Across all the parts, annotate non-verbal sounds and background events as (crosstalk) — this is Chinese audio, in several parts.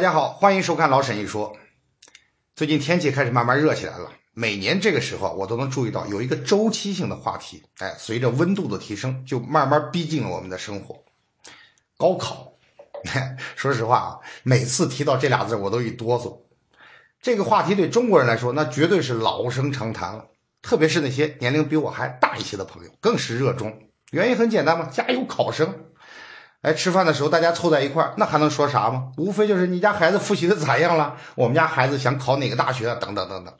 大家好，欢迎收看老沈一说。最近天气开始慢慢热起来了，每年这个时候我都能注意到有一个周期性的话题，哎，随着温度的提升，就慢慢逼近了我们的生活。高考，说实话啊，每次提到这俩字我都一哆嗦。这个话题对中国人来说，那绝对是老生常谈了，特别是那些年龄比我还大一些的朋友，更是热衷。原因很简单嘛，家有考生。哎，吃饭的时候大家凑在一块儿，那还能说啥吗？无非就是你家孩子复习的咋样了，我们家孩子想考哪个大学，等等等等。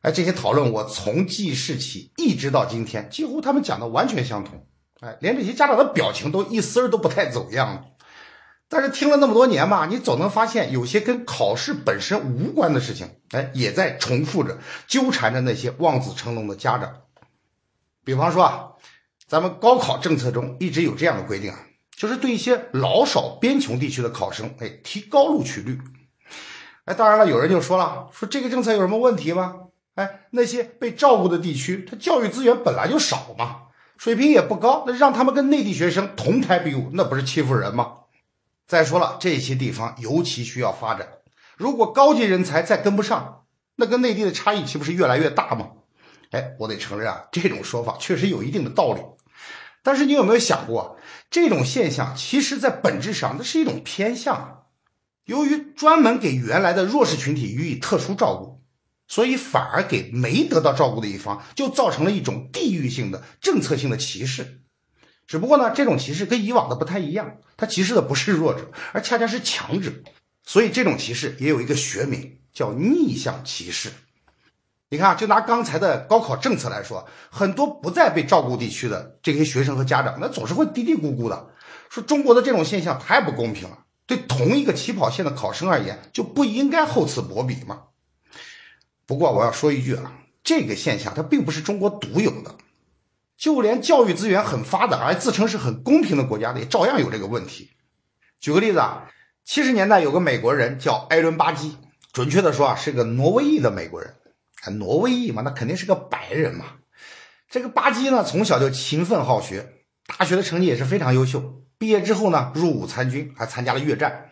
哎，这些讨论我从记事起一直到今天，几乎他们讲的完全相同。哎，连这些家长的表情都一丝儿都不太走样。但是听了那么多年吧，你总能发现有些跟考试本身无关的事情，哎，也在重复着纠缠着那些望子成龙的家长。比方说啊，咱们高考政策中一直有这样的规定啊。就是对一些老少边穷地区的考生，哎，提高录取率。哎，当然了，有人就说了，说这个政策有什么问题吗？哎，那些被照顾的地区，它教育资源本来就少嘛，水平也不高，那让他们跟内地学生同台比武，那不是欺负人吗？再说了，这些地方尤其需要发展，如果高级人才再跟不上，那跟内地的差异岂不是越来越大吗？哎，我得承认啊，这种说法确实有一定的道理。但是你有没有想过，这种现象其实，在本质上，那是一种偏向。由于专门给原来的弱势群体予以特殊照顾，所以反而给没得到照顾的一方，就造成了一种地域性的政策性的歧视。只不过呢，这种歧视跟以往的不太一样，它歧视的不是弱者，而恰恰是强者。所以这种歧视也有一个学名，叫逆向歧视。你看，就拿刚才的高考政策来说，很多不在被照顾地区的这些学生和家长，那总是会嘀嘀咕咕的，说中国的这种现象太不公平了，对同一个起跑线的考生而言，就不应该厚此薄彼吗？不过我要说一句啊，这个现象它并不是中国独有的，就连教育资源很发达而自称是很公平的国家，也照样有这个问题。举个例子啊，七十年代有个美国人叫艾伦巴基，准确的说啊，是个挪威裔的美国人。挪威裔嘛，那肯定是个白人嘛。这个巴基呢，从小就勤奋好学，大学的成绩也是非常优秀。毕业之后呢，入伍参军，还参加了越战。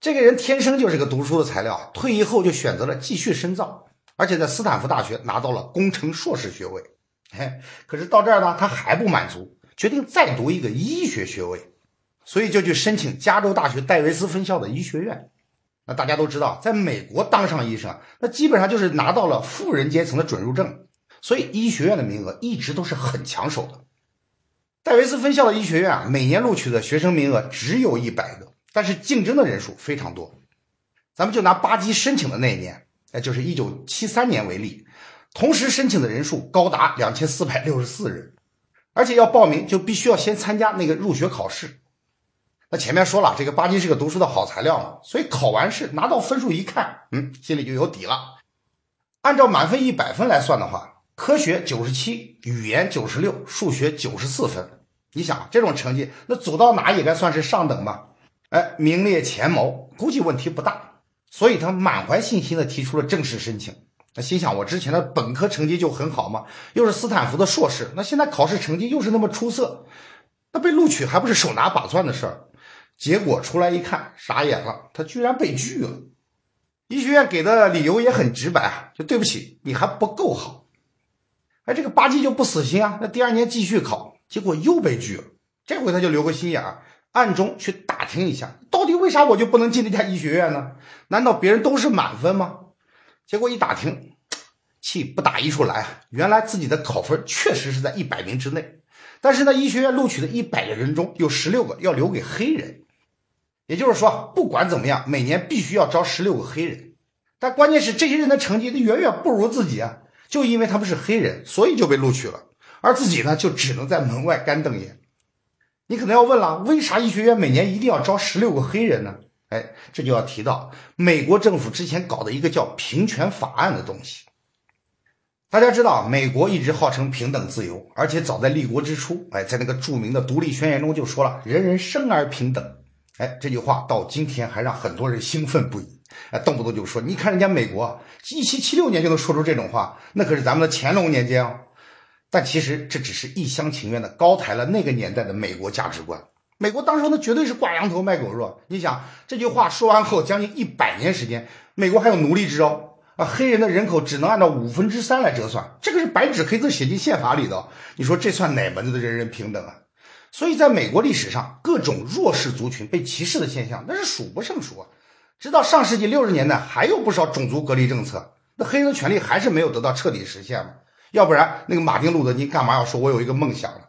这个人天生就是个读书的材料，退役后就选择了继续深造，而且在斯坦福大学拿到了工程硕士学位。嘿，可是到这儿呢，他还不满足，决定再读一个医学学位，所以就去申请加州大学戴维斯分校的医学院。那大家都知道，在美国当上医生，那基本上就是拿到了富人阶层的准入证，所以医学院的名额一直都是很抢手的。戴维斯分校的医学院啊，每年录取的学生名额只有一百个，但是竞争的人数非常多。咱们就拿巴基申请的那一年，哎，就是一九七三年为例，同时申请的人数高达两千四百六十四人，而且要报名就必须要先参加那个入学考试。那前面说了，这个巴基是个读书的好材料嘛，所以考完试拿到分数一看，嗯，心里就有底了。按照满分一百分来算的话，科学九十七，语言九十六，数学九十四分。你想这种成绩，那走到哪也该算是上等吧？哎，名列前茅，估计问题不大。所以他满怀信心的提出了正式申请。那心想，我之前的本科成绩就很好嘛，又是斯坦福的硕士，那现在考试成绩又是那么出色，那被录取还不是手拿把攥的事儿？结果出来一看，傻眼了，他居然被拒了。医学院给的理由也很直白啊，就对不起，你还不够好。哎，这个巴基就不死心啊，那第二年继续考，结果又被拒了。这回他就留个心眼儿，暗中去打听一下，到底为啥我就不能进那家医学院呢？难道别人都是满分吗？结果一打听，气不打一处来啊！原来自己的考分确实是在一百名之内，但是呢，医学院录取的一百个人中有十六个要留给黑人。也就是说，不管怎么样，每年必须要招十六个黑人，但关键是这些人的成绩都远远不如自己啊！就因为他们是黑人，所以就被录取了，而自己呢，就只能在门外干瞪眼。你可能要问了，为啥医学院每年一定要招十六个黑人呢？哎，这就要提到美国政府之前搞的一个叫平权法案的东西。大家知道，美国一直号称平等自由，而且早在立国之初，哎，在那个著名的独立宣言中就说了，人人生而平等。哎，这句话到今天还让很多人兴奋不已。哎，动不动就说，你看人家美国，一七七六年就能说出这种话，那可是咱们的乾隆年间哦。但其实这只是一厢情愿的高抬了那个年代的美国价值观。美国当时那绝对是挂羊头卖狗肉。你想这句话说完后，将近一百年时间，美国还有奴隶制哦。啊，黑人的人口只能按照五分之三来折算，这个是白纸黑字写进宪法里的。你说这算哪门子的人人平等啊？所以，在美国历史上，各种弱势族群被歧视的现象那是数不胜数啊。直到上世纪六十年代，还有不少种族隔离政策，那黑人的权利还是没有得到彻底实现嘛？要不然，那个马丁路德金干嘛要说“我有一个梦想”呢？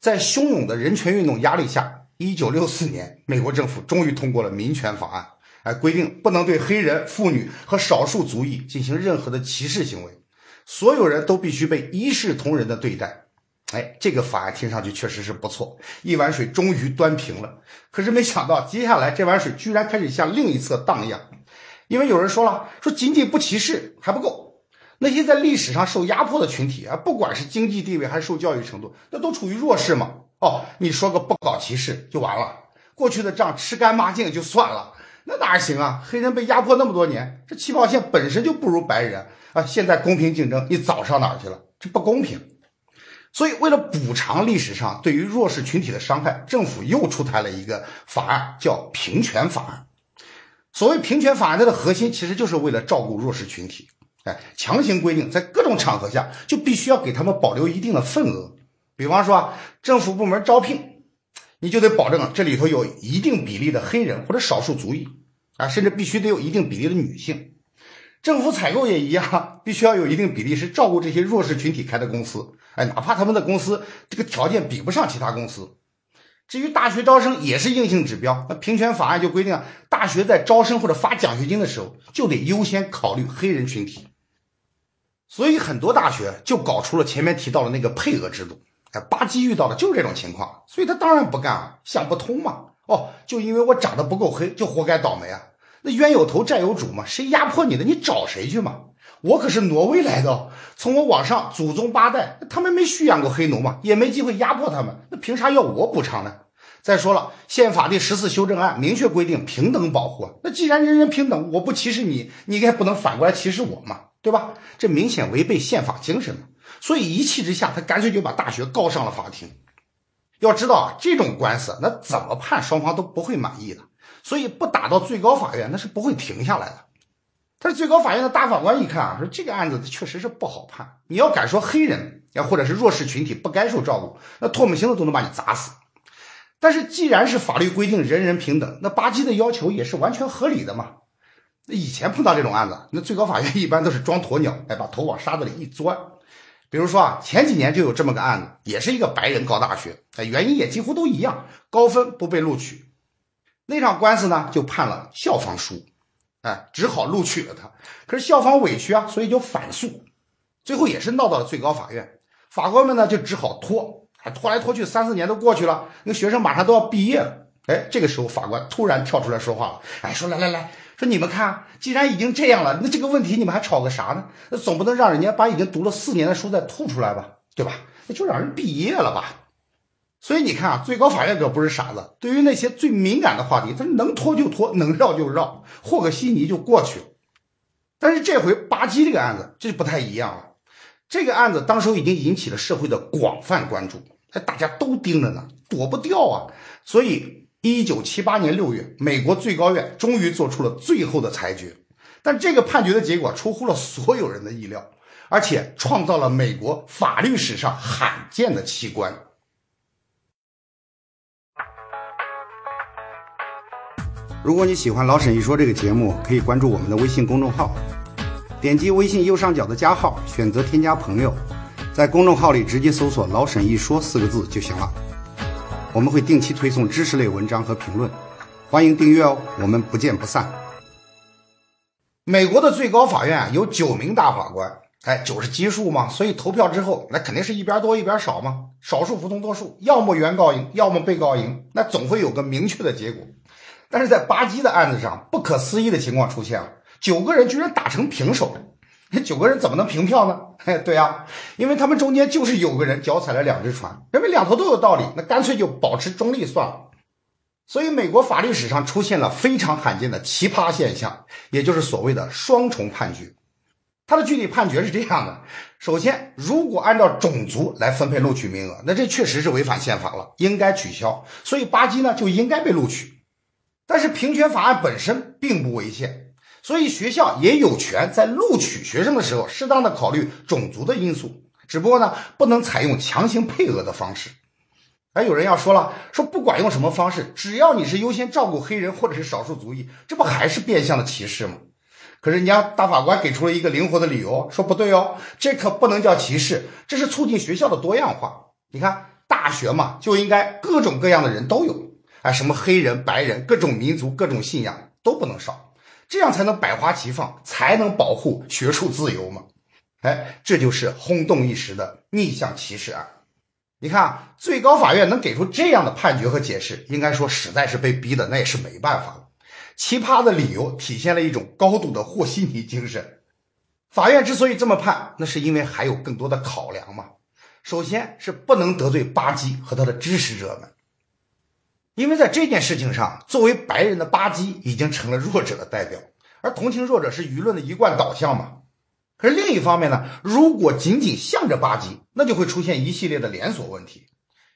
在汹涌的人权运动压力下，一九六四年，美国政府终于通过了民权法案。哎，规定不能对黑人、妇女和少数族裔进行任何的歧视行为，所有人都必须被一视同仁的对待。哎，这个法案听上去确实是不错，一碗水终于端平了。可是没想到，接下来这碗水居然开始向另一侧荡漾，因为有人说了，说仅仅不歧视还不够，那些在历史上受压迫的群体啊，不管是经济地位还是受教育程度，那都处于弱势嘛。哦，你说个不搞歧视就完了，过去的账吃干抹净就算了。那哪行啊？黑人被压迫那么多年，这起跑线本身就不如白人啊！现在公平竞争，你早上哪儿去了？这不公平。所以，为了补偿历史上对于弱势群体的伤害，政府又出台了一个法案，叫平权法案。所谓平权法案，它的核心其实就是为了照顾弱势群体，哎，强行规定在各种场合下就必须要给他们保留一定的份额。比方说啊，政府部门招聘。你就得保证这里头有一定比例的黑人或者少数族裔啊，甚至必须得有一定比例的女性。政府采购也一样，(laughs) 必须要有一定比例是照顾这些弱势群体开的公司。哎，哪怕他们的公司这个条件比不上其他公司。至于大学招生也是硬性指标，那平权法案就规定，大学在招生或者发奖学金的时候，就得优先考虑黑人群体。所以很多大学就搞出了前面提到的那个配额制度。哎，巴基遇到的就是这种情况，所以他当然不干啊，想不通嘛。哦，就因为我长得不够黑，就活该倒霉啊？那冤有头债有主嘛，谁压迫你的，你找谁去嘛？我可是挪威来的，从我往上祖宗八代，他们没蓄养过黑奴嘛，也没机会压迫他们，那凭啥要我补偿呢？再说了，宪法第十四修正案明确规定平等保护，那既然人人平等，我不歧视你，你也不能反过来歧视我嘛，对吧？这明显违背宪法精神嘛。所以一气之下，他干脆就把大学告上了法庭。要知道啊，这种官司那怎么判双方都不会满意的，所以不打到最高法院那是不会停下来的。但是最高法院的大法官一看啊，说这个案子确实是不好判。你要敢说黑人呀或者是弱势群体不该受照顾，那唾沫星子都能把你砸死。但是既然是法律规定人人平等，那巴基的要求也是完全合理的嘛。那以前碰到这种案子，那最高法院一般都是装鸵鸟，哎，把头往沙子里一钻。比如说啊，前几年就有这么个案子，也是一个白人高大学，哎，原因也几乎都一样，高分不被录取。那场官司呢，就判了校方输，哎，只好录取了他。可是校方委屈啊，所以就反诉，最后也是闹到了最高法院。法官们呢，就只好拖，还拖来拖去，三四年都过去了，那个学生马上都要毕业了。哎，这个时候法官突然跳出来说话了，哎，说来来来。说你们看，既然已经这样了，那这个问题你们还吵个啥呢？那总不能让人家把已经读了四年的书再吐出来吧，对吧？那就让人毕业了吧。所以你看啊，最高法院可不是傻子，对于那些最敏感的话题，他能拖就拖，能绕就绕，和个稀泥就过去了。但是这回巴基这个案子这就不太一样了。这个案子当时已经引起了社会的广泛关注，哎，大家都盯着呢，躲不掉啊。所以。一九七八年六月，美国最高院终于做出了最后的裁决，但这个判决的结果出乎了所有人的意料，而且创造了美国法律史上罕见的奇观。如果你喜欢老沈一说这个节目，可以关注我们的微信公众号，点击微信右上角的加号，选择添加朋友，在公众号里直接搜索“老沈一说”四个字就行了。我们会定期推送知识类文章和评论，欢迎订阅哦！我们不见不散。美国的最高法院，有九名大法官，哎，九是奇数嘛，所以投票之后，那肯定是一边多一边少嘛，少数服从多数，要么原告赢，要么被告赢，那总会有个明确的结果。但是在巴基的案子上，不可思议的情况出现了，九个人居然打成平手。那 (laughs) 九个人怎么能平票呢？哎，(laughs) 对呀，因为他们中间就是有个人脚踩了两只船，认为两头都有道理，那干脆就保持中立算了。所以，美国法律史上出现了非常罕见的奇葩现象，也就是所谓的双重判决。他的具体判决是这样的：首先，如果按照种族来分配录取名额，那这确实是违反宪法了，应该取消。所以巴基呢就应该被录取。但是平权法案本身并不违宪，所以学校也有权在录取学生的时候适当的考虑种族的因素，只不过呢不能采用强行配额的方式。哎，有人要说了，说不管用什么方式，只要你是优先照顾黑人或者是少数族裔，这不还是变相的歧视吗？可是人家大法官给出了一个灵活的理由，说不对哦，这可不能叫歧视，这是促进学校的多样化。你看，大学嘛，就应该各种各样的人都有，哎，什么黑人、白人，各种民族、各种信仰都不能少，这样才能百花齐放，才能保护学术自由嘛。哎，这就是轰动一时的逆向歧视案。你看，最高法院能给出这样的判决和解释，应该说实在是被逼的，那也是没办法了。奇葩的理由体现了一种高度的和稀泥精神。法院之所以这么判，那是因为还有更多的考量嘛。首先是不能得罪巴基和他的支持者们，因为在这件事情上，作为白人的巴基已经成了弱者的代表，而同情弱者是舆论的一贯导向嘛。可是另一方面呢，如果仅仅向着巴基，那就会出现一系列的连锁问题。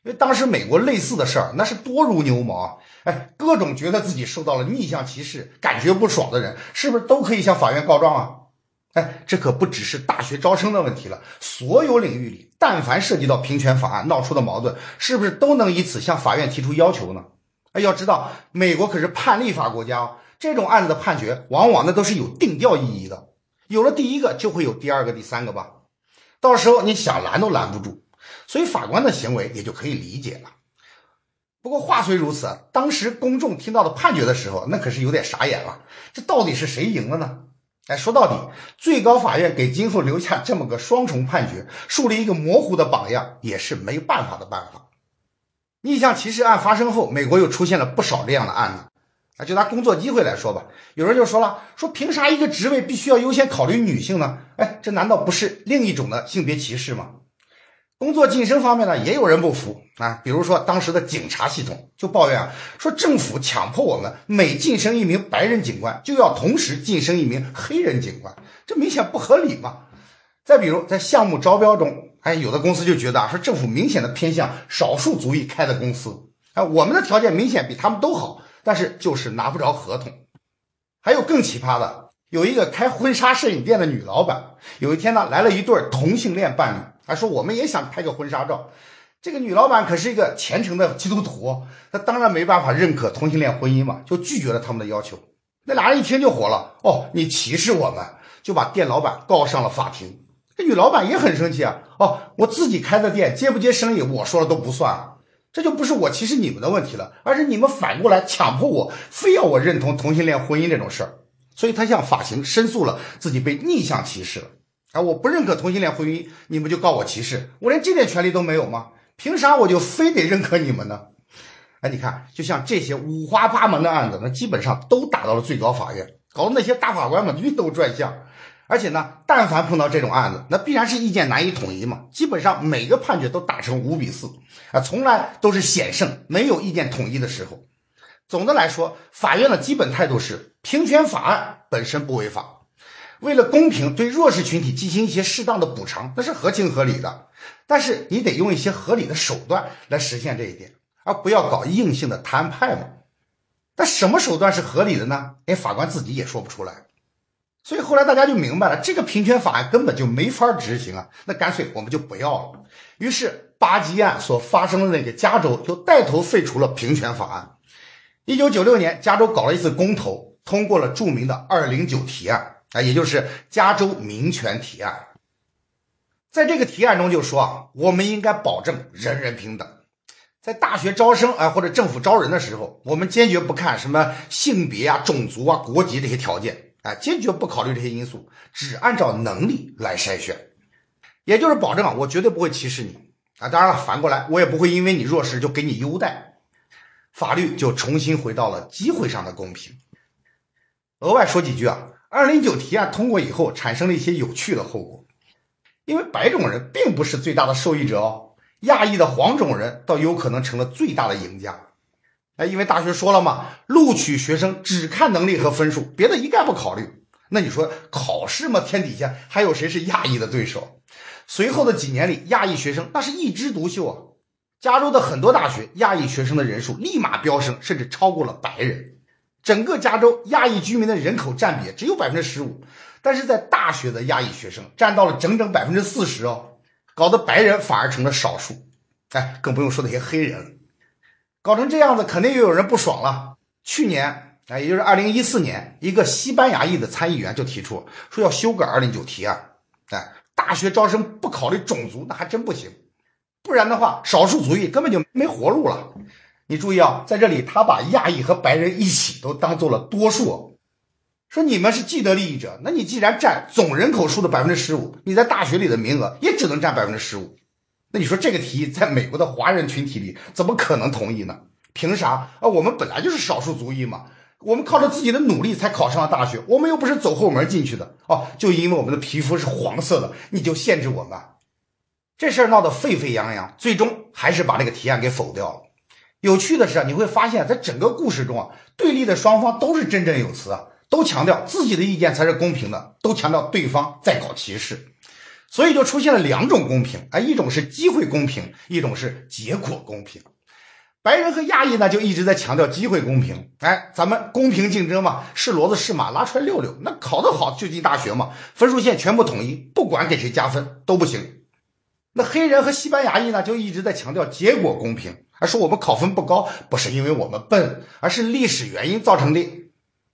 因为当时美国类似的事儿那是多如牛毛，哎，各种觉得自己受到了逆向歧视、感觉不爽的人，是不是都可以向法院告状啊？哎，这可不只是大学招生的问题了，所有领域里，但凡涉及到平权法案闹出的矛盾，是不是都能以此向法院提出要求呢？哎，要知道，美国可是判例法国家哦，这种案子的判决往往那都是有定调意义的，有了第一个就会有第二个、第三个吧，到时候你想拦都拦不住。所以法官的行为也就可以理解了。不过话虽如此，当时公众听到的判决的时候，那可是有点傻眼了。这到底是谁赢了呢？哎，说到底，最高法院给今后留下这么个双重判决，树立一个模糊的榜样，也是没办法的办法。逆向歧视案发生后，美国又出现了不少这样的案子。啊，就拿工作机会来说吧，有人就说了，说凭啥一个职位必须要优先考虑女性呢？哎，这难道不是另一种的性别歧视吗？工作晋升方面呢，也有人不服啊。比如说，当时的警察系统就抱怨啊，说政府强迫我们每晋升一名白人警官，就要同时晋升一名黑人警官，这明显不合理嘛。再比如，在项目招标中，哎，有的公司就觉得啊，说政府明显的偏向少数族裔开的公司，啊，我们的条件明显比他们都好，但是就是拿不着合同。还有更奇葩的，有一个开婚纱摄影店的女老板，有一天呢，来了一对同性恋伴侣。还说我们也想拍个婚纱照，这个女老板可是一个虔诚的基督徒，她当然没办法认可同性恋婚姻嘛，就拒绝了他们的要求。那俩人一听就火了，哦，你歧视我们，就把店老板告上了法庭。这女老板也很生气啊，哦，我自己开的店，接不接生意我说了都不算，这就不是我歧视你们的问题了，而是你们反过来强迫我，非要我认同同性恋婚姻这种事儿，所以她向法庭申诉了自己被逆向歧视了。啊！我不认可同性恋婚姻，你们就告我歧视，我连这点权利都没有吗？凭啥我就非得认可你们呢？哎，你看，就像这些五花八门的案子，那基本上都打到了最高法院，搞得那些大法官们晕头转向。而且呢，但凡碰到这种案子，那必然是意见难以统一嘛。基本上每个判决都打成五比四，啊，从来都是险胜，没有意见统一的时候。总的来说，法院的基本态度是，平权法案本身不违法。为了公平，对弱势群体进行一些适当的补偿，那是合情合理的。但是你得用一些合理的手段来实现这一点，而不要搞硬性的摊派嘛。那什么手段是合理的呢？哎，法官自己也说不出来。所以后来大家就明白了，这个平权法案根本就没法执行啊。那干脆我们就不要了。于是巴基案所发生的那个加州就带头废除了平权法案。一九九六年，加州搞了一次公投，通过了著名的二零九提案。啊，也就是加州民权提案，在这个提案中就说啊，我们应该保证人人平等，在大学招生啊或者政府招人的时候，我们坚决不看什么性别啊、种族啊、国籍这些条件，啊，坚决不考虑这些因素，只按照能力来筛选，也就是保证啊，我绝对不会歧视你啊。当然了，反过来我也不会因为你弱势就给你优待，法律就重新回到了机会上的公平。额外说几句啊。二零九提案通过以后，产生了一些有趣的后果，因为白种人并不是最大的受益者哦，亚裔的黄种人倒有可能成了最大的赢家。哎，因为大学说了嘛，录取学生只看能力和分数，别的一概不考虑。那你说考试嘛，天底下还有谁是亚裔的对手？随后的几年里，亚裔学生那是一枝独秀啊。加州的很多大学亚裔学生的人数立马飙升，甚至超过了白人。整个加州亚裔居民的人口占比只有百分之十五，但是在大学的亚裔学生占到了整整百分之四十哦，搞得白人反而成了少数。哎，更不用说那些黑人了，搞成这样子，肯定又有人不爽了。去年，哎，也就是二零一四年，一个西班牙裔的参议员就提出说要修改二零九提案，哎，大学招生不考虑种族，那还真不行。不然的话，少数族裔根本就没活路了。你注意啊，在这里他把亚裔和白人一起都当做了多数，说你们是既得利益者。那你既然占总人口数的百分之十五，你在大学里的名额也只能占百分之十五。那你说这个提议在美国的华人群体里怎么可能同意呢？凭啥啊？我们本来就是少数族裔嘛，我们靠着自己的努力才考上了大学，我们又不是走后门进去的哦。就因为我们的皮肤是黄色的，你就限制我们？这事儿闹得沸沸扬扬，最终还是把这个提案给否掉了。有趣的是啊，你会发现在整个故事中啊，对立的双方都是振振有词啊，都强调自己的意见才是公平的，都强调对方在搞歧视，所以就出现了两种公平啊，一种是机会公平，一种是结果公平。白人和亚裔呢，就一直在强调机会公平，哎，咱们公平竞争嘛，是骡子是马拉出来溜溜，那考得好就进大学嘛，分数线全部统一，不管给谁加分都不行。那黑人和西班牙裔呢，就一直在强调结果公平，而说我们考分不高，不是因为我们笨，而是历史原因造成的。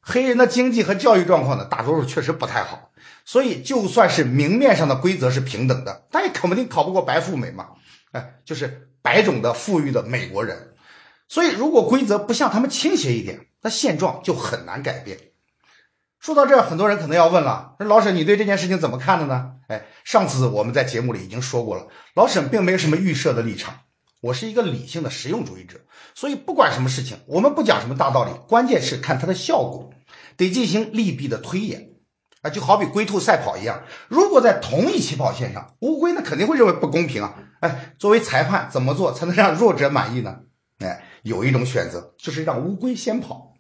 黑人的经济和教育状况呢，大多数确实不太好，所以就算是明面上的规则是平等的，但也肯定考不过白富美嘛。哎，就是白种的富裕的美国人。所以如果规则不向他们倾斜一点，那现状就很难改变。说到这儿，很多人可能要问了：那老沈，你对这件事情怎么看的呢？哎，上次我们在节目里已经说过了，老沈并没有什么预设的立场，我是一个理性的实用主义者，所以不管什么事情，我们不讲什么大道理，关键是看它的效果，得进行利弊的推演啊，就好比龟兔赛跑一样，如果在同一起跑线上，乌龟那肯定会认为不公平啊。哎，作为裁判，怎么做才能让弱者满意呢？哎，有一种选择就是让乌龟先跑。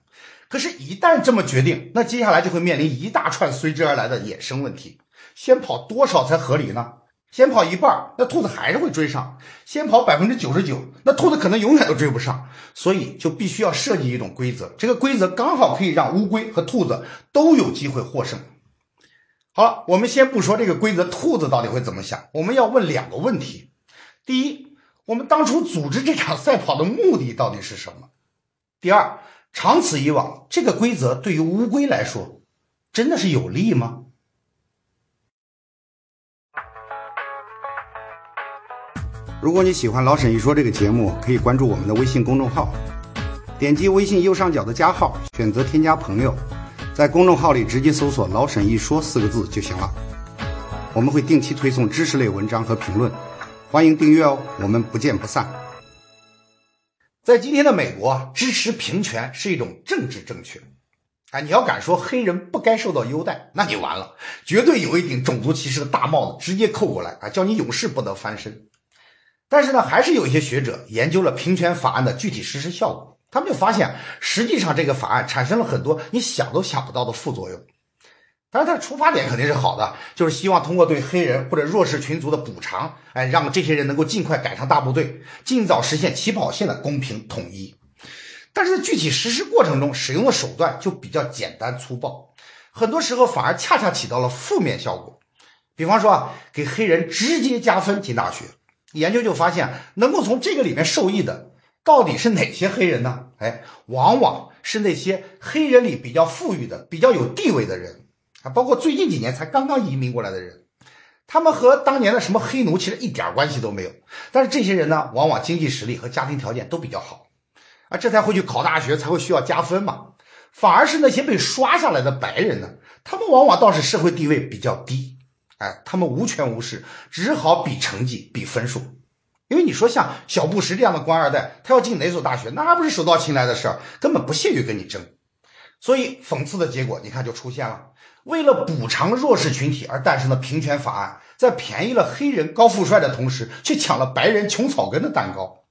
可是，一旦这么决定，那接下来就会面临一大串随之而来的衍生问题。先跑多少才合理呢？先跑一半，那兔子还是会追上；先跑百分之九十九，那兔子可能永远都追不上。所以，就必须要设计一种规则，这个规则刚好可以让乌龟和兔子都有机会获胜。好了，我们先不说这个规则，兔子到底会怎么想？我们要问两个问题：第一，我们当初组织这场赛跑的目的到底是什么？第二。长此以往，这个规则对于乌龟来说，真的是有利吗？如果你喜欢老沈一说这个节目，可以关注我们的微信公众号，点击微信右上角的加号，选择添加朋友，在公众号里直接搜索“老沈一说”四个字就行了。我们会定期推送知识类文章和评论，欢迎订阅哦，我们不见不散。在今天的美国，支持平权是一种政治正确。啊，你要敢说黑人不该受到优待，那你完了，绝对有一顶种族歧视的大帽子直接扣过来啊，叫你永世不得翻身。但是呢，还是有一些学者研究了平权法案的具体实施效果，他们就发现，实际上这个法案产生了很多你想都想不到的副作用。当然，他的出发点肯定是好的，就是希望通过对黑人或者弱势群族的补偿，哎，让这些人能够尽快赶上大部队，尽早实现起跑线的公平统一。但是在具体实施过程中，使用的手段就比较简单粗暴，很多时候反而恰恰起到了负面效果。比方说啊，给黑人直接加分进大学，研究就发现，能够从这个里面受益的，到底是哪些黑人呢？哎，往往是那些黑人里比较富裕的、比较有地位的人。啊，包括最近几年才刚刚移民过来的人，他们和当年的什么黑奴其实一点关系都没有。但是这些人呢，往往经济实力和家庭条件都比较好，啊，这才会去考大学，才会需要加分嘛。反而是那些被刷下来的白人呢，他们往往倒是社会地位比较低，哎，他们无权无势，只好比成绩、比分数。因为你说像小布什这样的官二代，他要进哪所大学，那不是手到擒来的事儿，根本不屑于跟你争。所以讽刺的结果，你看就出现了。为了补偿弱势群体而诞生的平权法案，在便宜了黑人高富帅的同时，却抢了白人穷草根的蛋糕。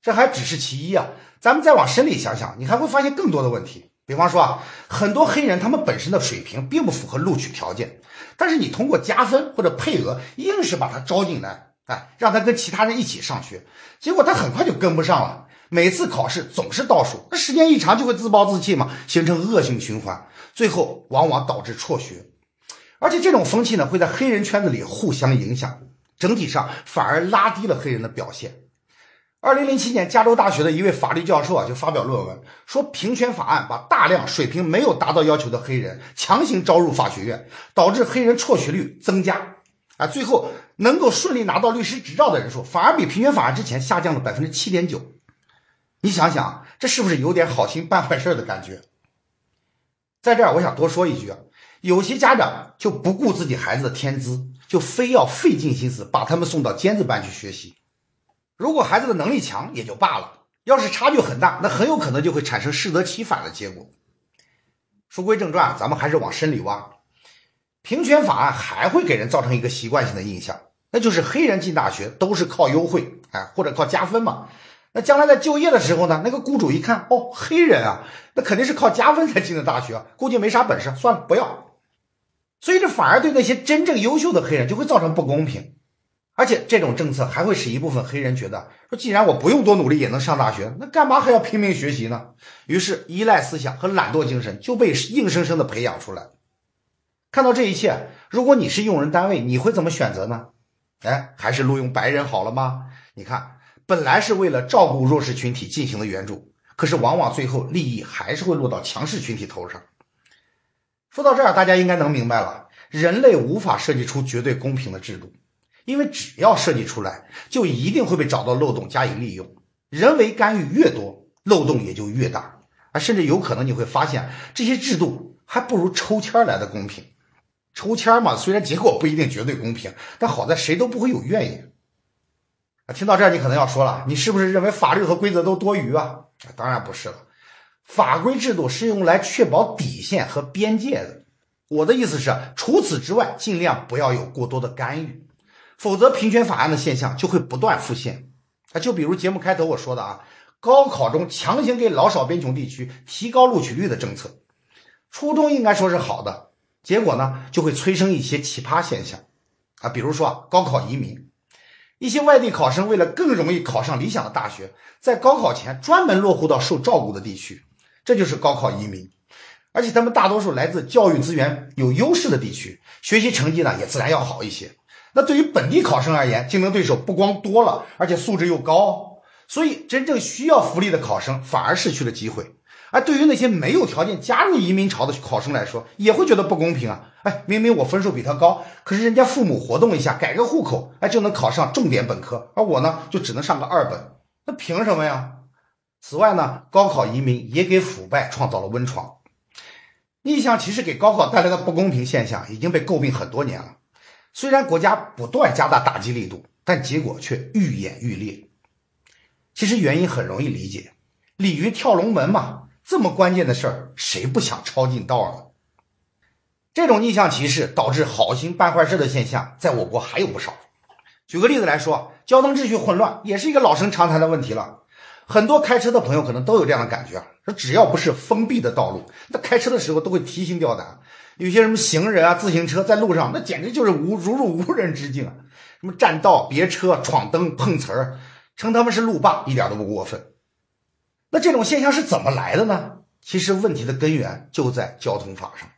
这还只是其一啊！咱们再往深里想想，你还会发现更多的问题。比方说啊，很多黑人他们本身的水平并不符合录取条件，但是你通过加分或者配额，硬是把他招进来，哎，让他跟其他人一起上学，结果他很快就跟不上了。每次考试总是倒数，那时间一长就会自暴自弃嘛，形成恶性循环，最后往往导致辍学。而且这种风气呢，会在黑人圈子里互相影响，整体上反而拉低了黑人的表现。二零零七年，加州大学的一位法律教授啊，就发表论文说，平权法案把大量水平没有达到要求的黑人强行招入法学院，导致黑人辍学率增加。啊，最后能够顺利拿到律师执照的人数，反而比平权法案之前下降了百分之七点九。你想想，这是不是有点好心办坏事的感觉？在这儿，我想多说一句啊，有些家长就不顾自己孩子的天资，就非要费尽心思把他们送到尖子班去学习。如果孩子的能力强也就罢了，要是差距很大，那很有可能就会产生适得其反的结果。书归正传，咱们还是往深里挖。平权法案还会给人造成一个习惯性的印象，那就是黑人进大学都是靠优惠，哎，或者靠加分嘛。那将来在就业的时候呢？那个雇主一看，哦，黑人啊，那肯定是靠加分才进的大学，估计没啥本事，算了，不要。所以这反而对那些真正优秀的黑人就会造成不公平，而且这种政策还会使一部分黑人觉得，说既然我不用多努力也能上大学，那干嘛还要拼命学习呢？于是依赖思想和懒惰精神就被硬生生的培养出来。看到这一切，如果你是用人单位，你会怎么选择呢？哎，还是录用白人好了吗？你看。本来是为了照顾弱势群体进行的援助，可是往往最后利益还是会落到强势群体头上。说到这儿，大家应该能明白了：人类无法设计出绝对公平的制度，因为只要设计出来，就一定会被找到漏洞加以利用。人为干预越多，漏洞也就越大，啊，甚至有可能你会发现，这些制度还不如抽签来的公平。抽签嘛，虽然结果不一定绝对公平，但好在谁都不会有怨言。啊，听到这儿，你可能要说了，你是不是认为法律和规则都多余啊？当然不是了，法规制度是用来确保底线和边界的。我的意思是，除此之外，尽量不要有过多的干预，否则平权法案的现象就会不断复现。啊，就比如节目开头我说的啊，高考中强行给老少边穷地区提高录取率的政策，初衷应该说是好的，结果呢，就会催生一些奇葩现象啊，比如说啊高考移民。一些外地考生为了更容易考上理想的大学，在高考前专门落户到受照顾的地区，这就是高考移民。而且他们大多数来自教育资源有优势的地区，学习成绩呢也自然要好一些。那对于本地考生而言，竞争对手不光多了，而且素质又高，所以真正需要福利的考生反而失去了机会。而对于那些没有条件加入移民潮的考生来说，也会觉得不公平啊！哎，明明我分数比他高，可是人家父母活动一下，改个户口，哎，就能考上重点本科，而我呢，就只能上个二本，那凭什么呀？此外呢，高考移民也给腐败创造了温床。逆向歧视给高考带来的不公平现象已经被诟病很多年了，虽然国家不断加大打击力度，但结果却愈演愈烈。其实原因很容易理解，鲤鱼跳龙门嘛。这么关键的事儿，谁不想抄近道呢？这种逆向歧视导致好心办坏事的现象，在我国还有不少。举个例子来说，交通秩序混乱也是一个老生常谈的问题了。很多开车的朋友可能都有这样的感觉：说只要不是封闭的道路，那开车的时候都会提心吊胆。有些什么行人啊、自行车在路上，那简直就是无如入无人之境啊！什么占道、别车、闯灯、碰瓷儿，称他们是路霸，一点都不过分。那这种现象是怎么来的呢？其实问题的根源就在交通法上。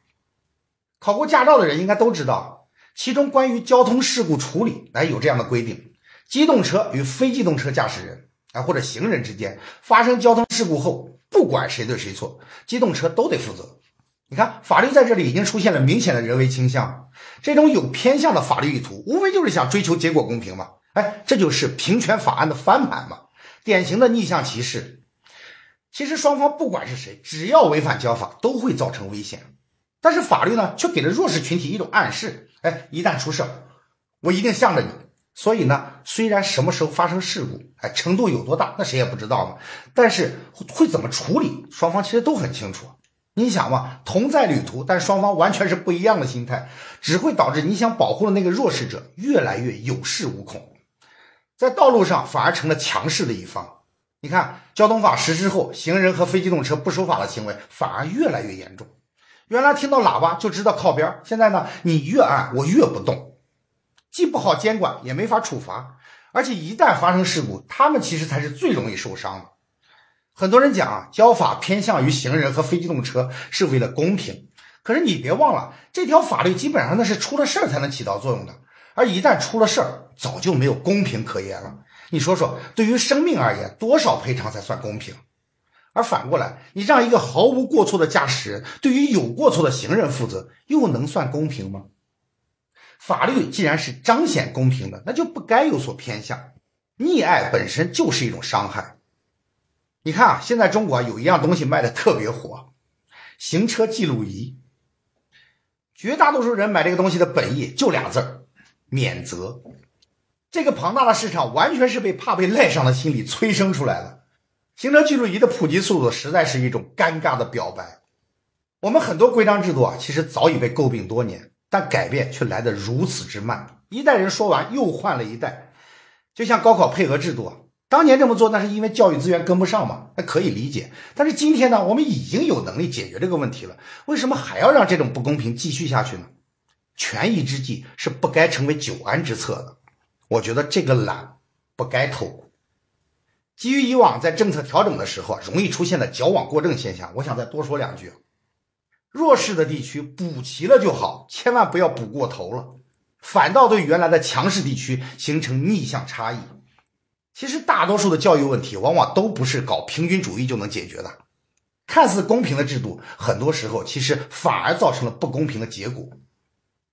考过驾照的人应该都知道，其中关于交通事故处理，哎，有这样的规定：机动车与非机动车驾驶人，啊或者行人之间发生交通事故后，不管谁对谁错，机动车都得负责。你看，法律在这里已经出现了明显的人为倾向，这种有偏向的法律意图，无非就是想追求结果公平嘛。哎，这就是平权法案的翻盘嘛，典型的逆向歧视。其实双方不管是谁，只要违反交法，都会造成危险。但是法律呢，却给了弱势群体一种暗示：哎，一旦出事我一定向着你。所以呢，虽然什么时候发生事故，哎，程度有多大，那谁也不知道嘛。但是会怎么处理，双方其实都很清楚。你想嘛，同在旅途，但双方完全是不一样的心态，只会导致你想保护的那个弱势者越来越有恃无恐，在道路上反而成了强势的一方。你看，交通法实施后，行人和非机动车不守法的行为反而越来越严重。原来听到喇叭就知道靠边，现在呢，你越按我越不动，既不好监管，也没法处罚。而且一旦发生事故，他们其实才是最容易受伤的。很多人讲啊，交法偏向于行人和非机动车是为了公平，可是你别忘了，这条法律基本上那是出了事儿才能起到作用的，而一旦出了事儿，早就没有公平可言了。你说说，对于生命而言，多少赔偿才算公平？而反过来，你让一个毫无过错的驾驶人对于有过错的行人负责，又能算公平吗？法律既然是彰显公平的，那就不该有所偏向。溺爱本身就是一种伤害。你看啊，现在中国有一样东西卖的特别火，行车记录仪。绝大多数人买这个东西的本意就俩字儿：免责。这个庞大的市场完全是被怕被赖上的心理催生出来的。行车记录仪的普及速度实在是一种尴尬的表白。我们很多规章制度啊，其实早已被诟病多年。但改变却来得如此之慢，一代人说完又换了一代，就像高考配额制度啊，当年这么做那是因为教育资源跟不上嘛，那可以理解。但是今天呢，我们已经有能力解决这个问题了，为什么还要让这种不公平继续下去呢？权宜之计是不该成为久安之策的。我觉得这个懒不该透。基于以往在政策调整的时候容易出现的矫枉过正现象，我想再多说两句。弱势的地区补齐了就好，千万不要补过头了，反倒对原来的强势地区形成逆向差异。其实大多数的教育问题往往都不是搞平均主义就能解决的，看似公平的制度，很多时候其实反而造成了不公平的结果。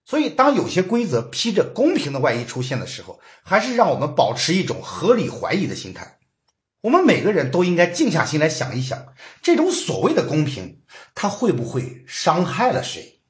所以，当有些规则披着公平的外衣出现的时候，还是让我们保持一种合理怀疑的心态。我们每个人都应该静下心来想一想，这种所谓的公平，它会不会伤害了谁？